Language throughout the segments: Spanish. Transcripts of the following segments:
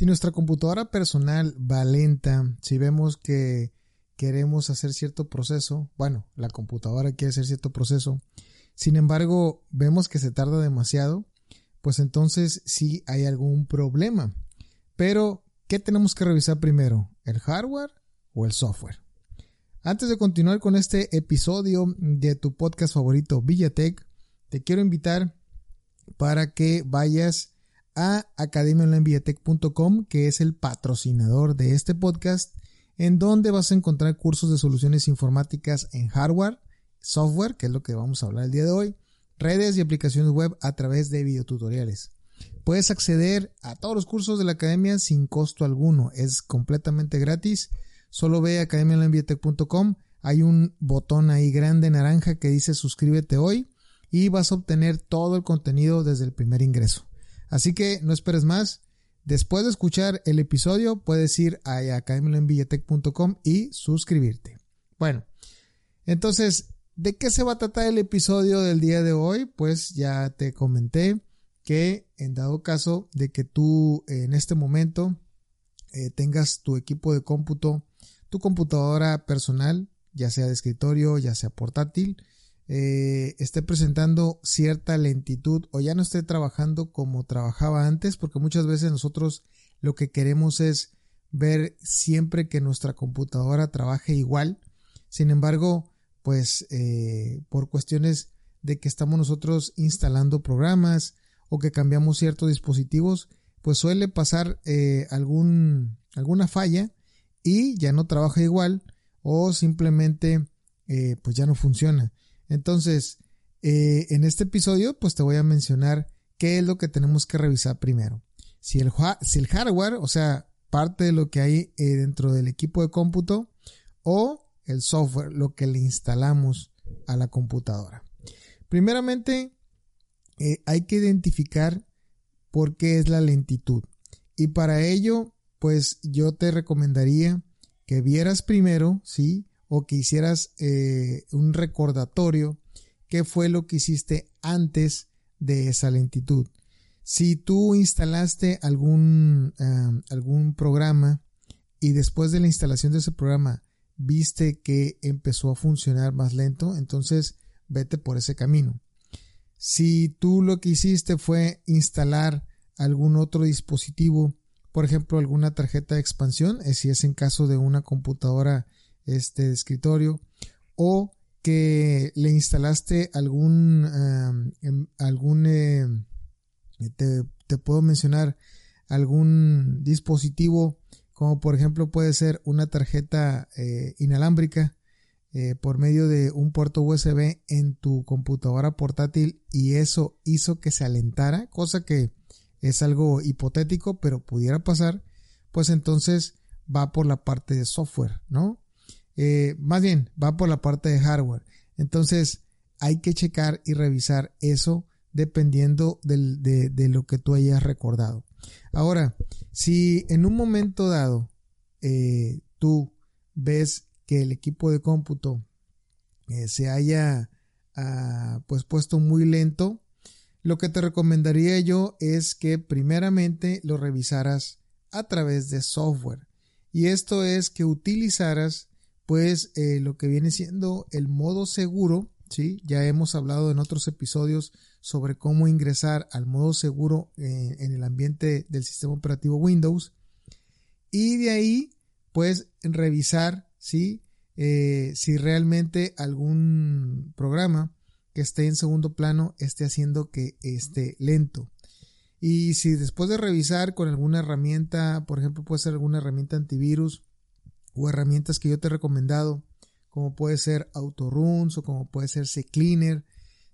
Si nuestra computadora personal va lenta, si vemos que queremos hacer cierto proceso, bueno, la computadora quiere hacer cierto proceso, sin embargo, vemos que se tarda demasiado, pues entonces sí hay algún problema. Pero, ¿qué tenemos que revisar primero? ¿El hardware o el software? Antes de continuar con este episodio de tu podcast favorito Villatech, te quiero invitar para que vayas a academiaonlinevillatech.com, que es el patrocinador de este podcast, en donde vas a encontrar cursos de soluciones informáticas en hardware, software, que es lo que vamos a hablar el día de hoy, redes y aplicaciones web a través de videotutoriales. Puedes acceder a todos los cursos de la academia sin costo alguno, es completamente gratis. Solo ve a academiaonlinevillatech.com, hay un botón ahí grande naranja que dice suscríbete hoy y vas a obtener todo el contenido desde el primer ingreso. Así que no esperes más. Después de escuchar el episodio, puedes ir a academiaenvillatech.com y suscribirte. Bueno, entonces, ¿de qué se va a tratar el episodio del día de hoy? Pues ya te comenté que en dado caso de que tú en este momento eh, tengas tu equipo de cómputo, tu computadora personal, ya sea de escritorio, ya sea portátil, eh, esté presentando cierta lentitud o ya no esté trabajando como trabajaba antes, porque muchas veces nosotros lo que queremos es ver siempre que nuestra computadora trabaje igual. Sin embargo, pues eh, por cuestiones de que estamos nosotros instalando programas o que cambiamos ciertos dispositivos, pues suele pasar eh, algún, alguna falla y ya no trabaja igual o simplemente pues ya no funciona. Entonces, eh, en este episodio, pues te voy a mencionar qué es lo que tenemos que revisar primero. Si el, hardware, o sea, parte de lo que hay eh, dentro del equipo de cómputo, o el software, lo que le instalamos a la computadora. Primeramente, eh, hay que identificar por qué es la lentitud. Y para ello, pues yo te recomendaría que vieras primero, ¿sí? O que hicieras eh, un recordatorio qué fue lo que hiciste antes de esa lentitud. Si tú instalaste algún, algún programa y después de la instalación de ese programa viste que empezó a funcionar más lento, entonces vete por ese camino. Si tú lo que hiciste fue instalar algún otro dispositivo, por ejemplo, alguna tarjeta de expansión, eh, si es en caso de una computadora este escritorio o que le instalaste algún em, algún eh, te, puedo mencionar algún dispositivo como por ejemplo puede ser una tarjeta eh, inalámbrica eh, por medio de un puerto USB en tu computadora portátil y eso hizo que se alentara cosa que es algo hipotético pero pudiera pasar pues entonces va por la parte de software no eh, más bien, va por la parte de hardware. Entonces, hay que checar y revisar eso dependiendo de, lo que tú hayas recordado. Ahora, si en un momento dado eh, tú ves que el equipo de cómputo eh, se haya ah, pues puesto muy lento, lo que te recomendaría yo es que primeramente lo revisaras a través de software. Y esto es que utilizaras pues eh, lo que viene siendo el modo seguro, ¿sí? Ya hemos hablado en otros episodios sobre cómo ingresar al modo seguro eh, en el ambiente del sistema operativo Windows. Y de ahí, pues, revisar, ¿sí? Eh, si realmente algún programa que esté en segundo plano esté haciendo que esté lento. Y si después de revisar con alguna herramienta, por ejemplo, puede ser alguna herramienta antivirus, o herramientas que yo te he recomendado, como puede ser Autoruns o como puede ser CCleaner.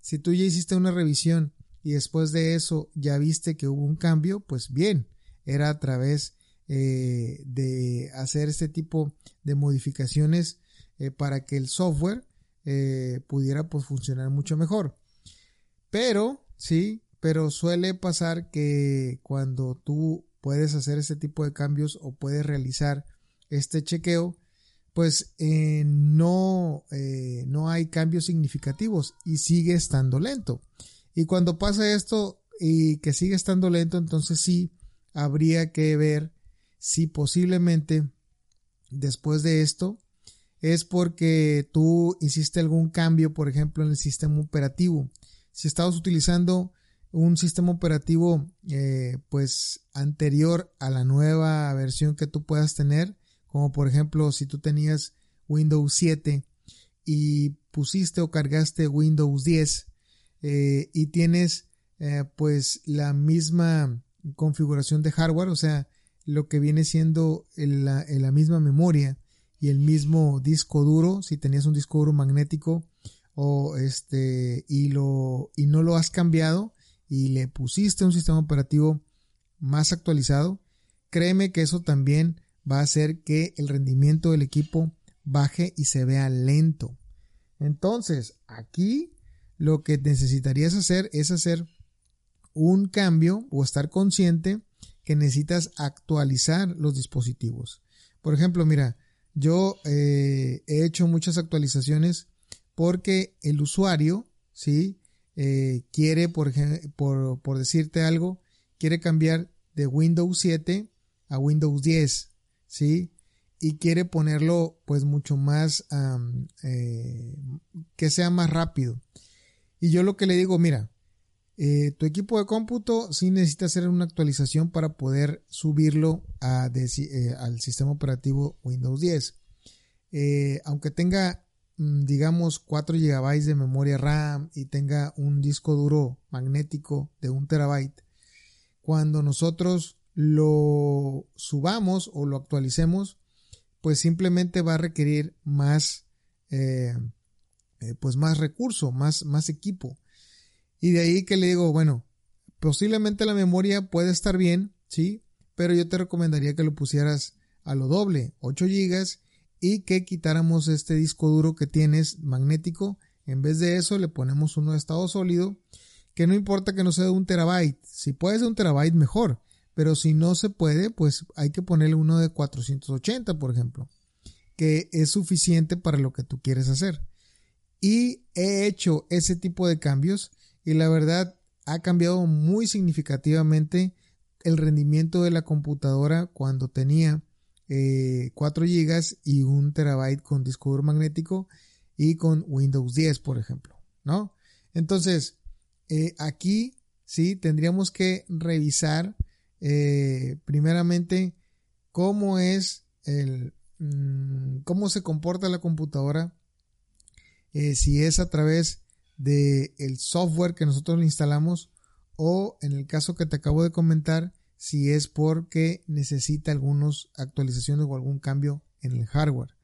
Si tú ya hiciste una revisión y después de eso ya viste que hubo un cambio, pues bien, era a través eh, de hacer este tipo de modificaciones eh, para que el software eh, pudiera pues, funcionar mucho mejor. Pero, sí, pero suele pasar que cuando tú puedes hacer este tipo de cambios o puedes realizar este chequeo, pues eh, no, eh, no hay cambios significativos y sigue estando lento. Y cuando pasa esto y que sigue estando lento, entonces sí habría que ver si posiblemente después de esto es porque tú hiciste algún cambio, por ejemplo, en el sistema operativo. Si estabas utilizando un sistema operativo eh, pues anterior a la nueva versión que tú puedas tener, como por ejemplo si tú tenías Windows 7 y pusiste o cargaste Windows 10 eh, y tienes eh, pues la misma configuración de hardware, o sea, lo que viene siendo la, la misma memoria y el mismo disco duro, si tenías un disco duro magnético o este y lo y no lo has cambiado y le pusiste un sistema operativo más actualizado, créeme que eso también va a hacer que el rendimiento del equipo baje y se vea lento. Entonces, aquí lo que necesitarías hacer es hacer un cambio o estar consciente que necesitas actualizar los dispositivos. Por ejemplo, mira, yo eh, he hecho muchas actualizaciones porque el usuario, ¿sí? Eh, quiere, por, por, decirte algo, quiere cambiar de Windows 7 a Windows 10, ¿sí? Y quiere ponerlo pues mucho más, eh, que sea más rápido. Y yo lo que le digo, mira, eh, tu equipo de cómputo sí necesita hacer una actualización para poder subirlo eh, al sistema operativo Windows 10. Eh, aunque tenga, mm, digamos, 4 GB de memoria RAM y tenga un disco duro magnético de 1 terabyte, cuando nosotros lo subamos o lo actualicemos, pues simplemente va a requerir más, pues más recurso, más, más equipo. Y de ahí que le digo, bueno, posiblemente la memoria puede estar bien, ¿sí? Pero yo te recomendaría que lo pusieras a lo doble, 8 GB, y que quitáramos este disco duro que tienes magnético. En vez de eso, le ponemos uno de estado sólido, que no importa que no sea de un terabyte. Si puede ser un terabyte, mejor. Pero si no se puede, pues hay que ponerle uno de 480, por ejemplo, que es suficiente para lo que tú quieres hacer. Y he hecho ese tipo de cambios y la verdad ha cambiado muy significativamente el rendimiento de la computadora cuando tenía 4 eh, GB y 1 terabyte con disco duro magnético y con Windows 10, por ejemplo, ¿no? Entonces, eh, aquí sí tendríamos que revisar eh, primeramente cómo es el mm, cómo se comporta la computadora si es a través del el software que nosotros le instalamos o en el caso que te acabo de comentar si es porque necesita algunas actualizaciones o algún cambio en el hardware.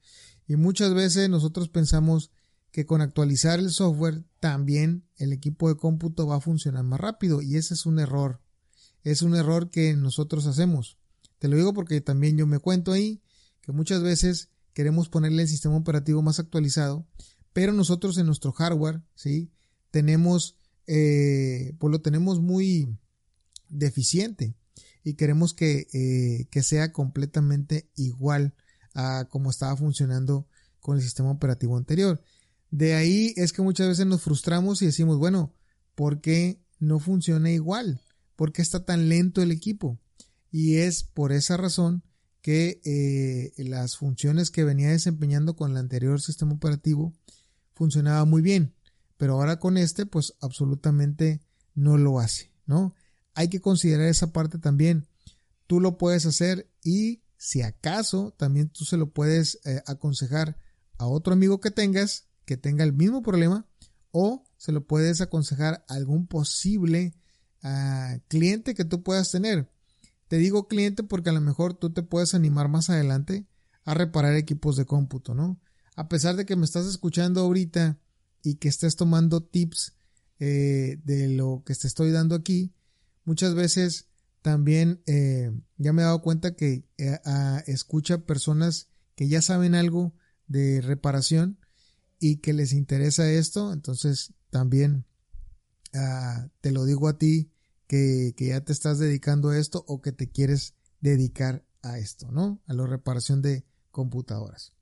Y muchas veces nosotros pensamos que con actualizar el software también el equipo de cómputo va a funcionar más rápido y ese es un error. Es un error que nosotros hacemos. Te lo digo porque también yo me cuento ahí que muchas veces queremos ponerle el sistema operativo más actualizado pero nosotros en nuestro hardware, ¿sí? Tenemos, eh, pues lo tenemos muy deficiente y queremos que, eh, que sea completamente igual a como estaba funcionando con el sistema operativo anterior. De ahí es que muchas veces nos frustramos y decimos, bueno, ¿por qué no funciona igual? ¿Por qué está tan lento el equipo? Y es por esa razón que eh, las funciones que venía desempeñando con el anterior sistema operativo funcionaba muy bien, pero ahora con este pues absolutamente no lo hace, ¿no? Hay que considerar esa parte también. Tú lo puedes hacer y si acaso también tú se lo puedes eh, aconsejar a otro amigo que tengas que tenga el mismo problema o se lo puedes aconsejar a algún posible ah, cliente que tú puedas tener. Te digo cliente porque a lo mejor tú te puedes animar más adelante a reparar equipos de cómputo, ¿no? a pesar de que me estás escuchando ahorita y que estés tomando tips eh, de lo que te estoy dando aquí, muchas veces también eh, ya me he dado cuenta que eh, escucha personas que ya saben algo de reparación y que les interesa esto, entonces también ah, te lo digo a ti que, ya te estás dedicando a esto o que te quieres dedicar a esto, ¿no? A la reparación de computadoras.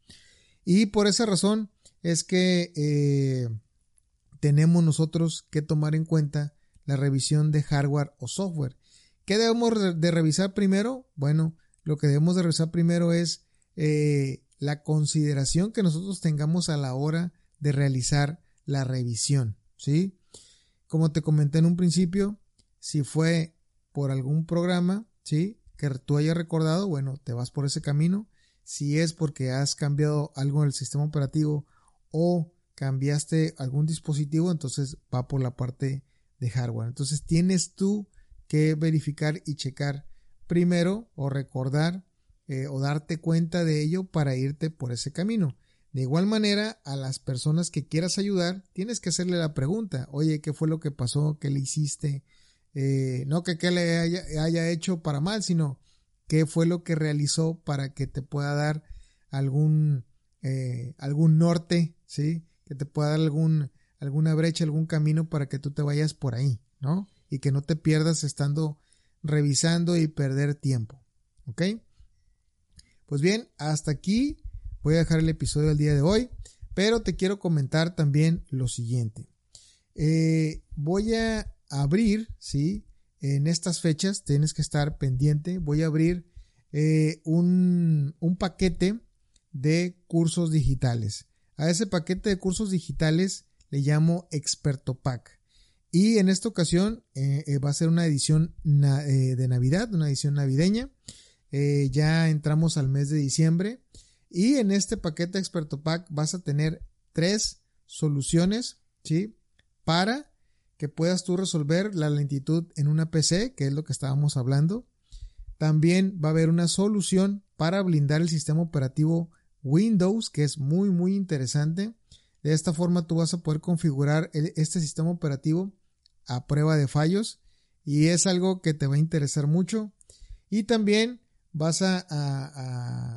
Y por esa razón es que eh, tenemos nosotros que tomar en cuenta la revisión de hardware o software. ¿Qué debemos de revisar primero? Bueno, lo que debemos de revisar primero es eh, la consideración que nosotros tengamos a la hora de realizar la revisión, ¿sí? Como te comenté en un principio, si fue por algún programa, ¿sí? Que tú hayas recordado, bueno, te vas por ese camino. Si es porque has cambiado algo en el sistema operativo o cambiaste algún dispositivo, entonces va por la parte de hardware. Entonces tienes tú que verificar y checar primero o recordar eh, o darte cuenta de ello para irte por ese camino. De igual manera, a las personas que quieras ayudar, tienes que hacerle la pregunta, oye, ¿qué fue lo que pasó? ¿Qué le hiciste? Eh, no que qué le haya, hecho para mal, sino qué fue lo que realizó para que te pueda dar algún, eh, algún norte, ¿sí? Que te pueda dar algún, alguna brecha, algún camino para que tú te vayas por ahí, ¿no? Y que no te pierdas estando revisando y perder tiempo, ¿ok? Pues bien, hasta aquí voy a dejar el episodio del día de hoy, pero te quiero comentar también lo siguiente. Eh, voy a abrir, ¿sí? En estas fechas tienes que estar pendiente. Voy a abrir eh, un, paquete de cursos digitales. A ese paquete de cursos digitales le llamo Experto Pack. Y en esta ocasión eh, eh, va a ser una edición de Navidad, una edición navideña. ya entramos al mes de diciembre. Y en este paquete Experto Pack vas a tener tres soluciones, ¿sí? Para que puedas tú resolver la lentitud en una PC, que es lo que estábamos hablando. También va a haber una solución para blindar el sistema operativo Windows, que es muy muy interesante. De esta forma tú vas a poder configurar este sistema operativo a prueba de fallos y es algo que te va a interesar mucho. Y también vas a,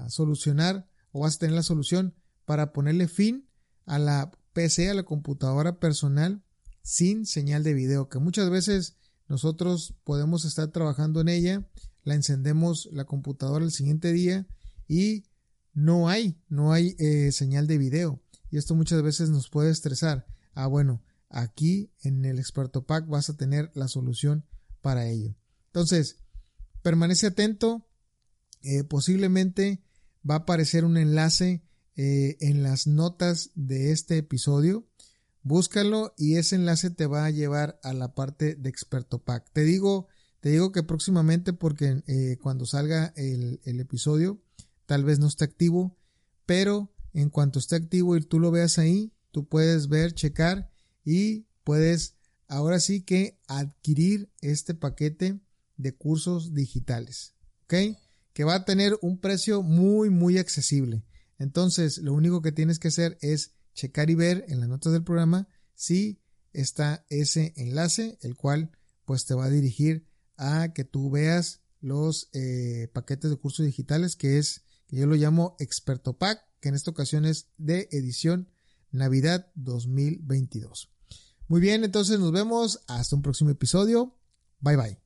a solucionar o vas a tener la solución para ponerle fin a la PC, a la computadora personal sin señal de video, que muchas veces nosotros podemos estar trabajando en ella, la encendemos la computadora el siguiente día y no hay, no hay eh, señal de video. Y esto muchas veces nos puede estresar. Ah, bueno, aquí en el experto pack vas a tener la solución para ello. Entonces, permanece atento. Eh, posiblemente va a aparecer un enlace eh, en las notas de este episodio búscalo y ese enlace te va a llevar a la parte de Experto Pack. Te digo, te digo que próximamente porque eh, cuando salga el, episodio tal vez no esté activo, pero en cuanto esté activo y tú lo veas ahí, tú puedes ver, checar y puedes ahora sí que adquirir este paquete de cursos digitales, ¿ok? Que va a tener un precio muy, muy accesible. Entonces, lo único que tienes que hacer es checar y ver en las notas del programa si está ese enlace, el cual pues te va a dirigir a que tú veas los eh, paquetes de cursos digitales que es, que yo lo llamo Experto Pack, que en esta ocasión es de edición Navidad 2022. Muy bien, entonces nos vemos hasta un próximo episodio. Bye bye.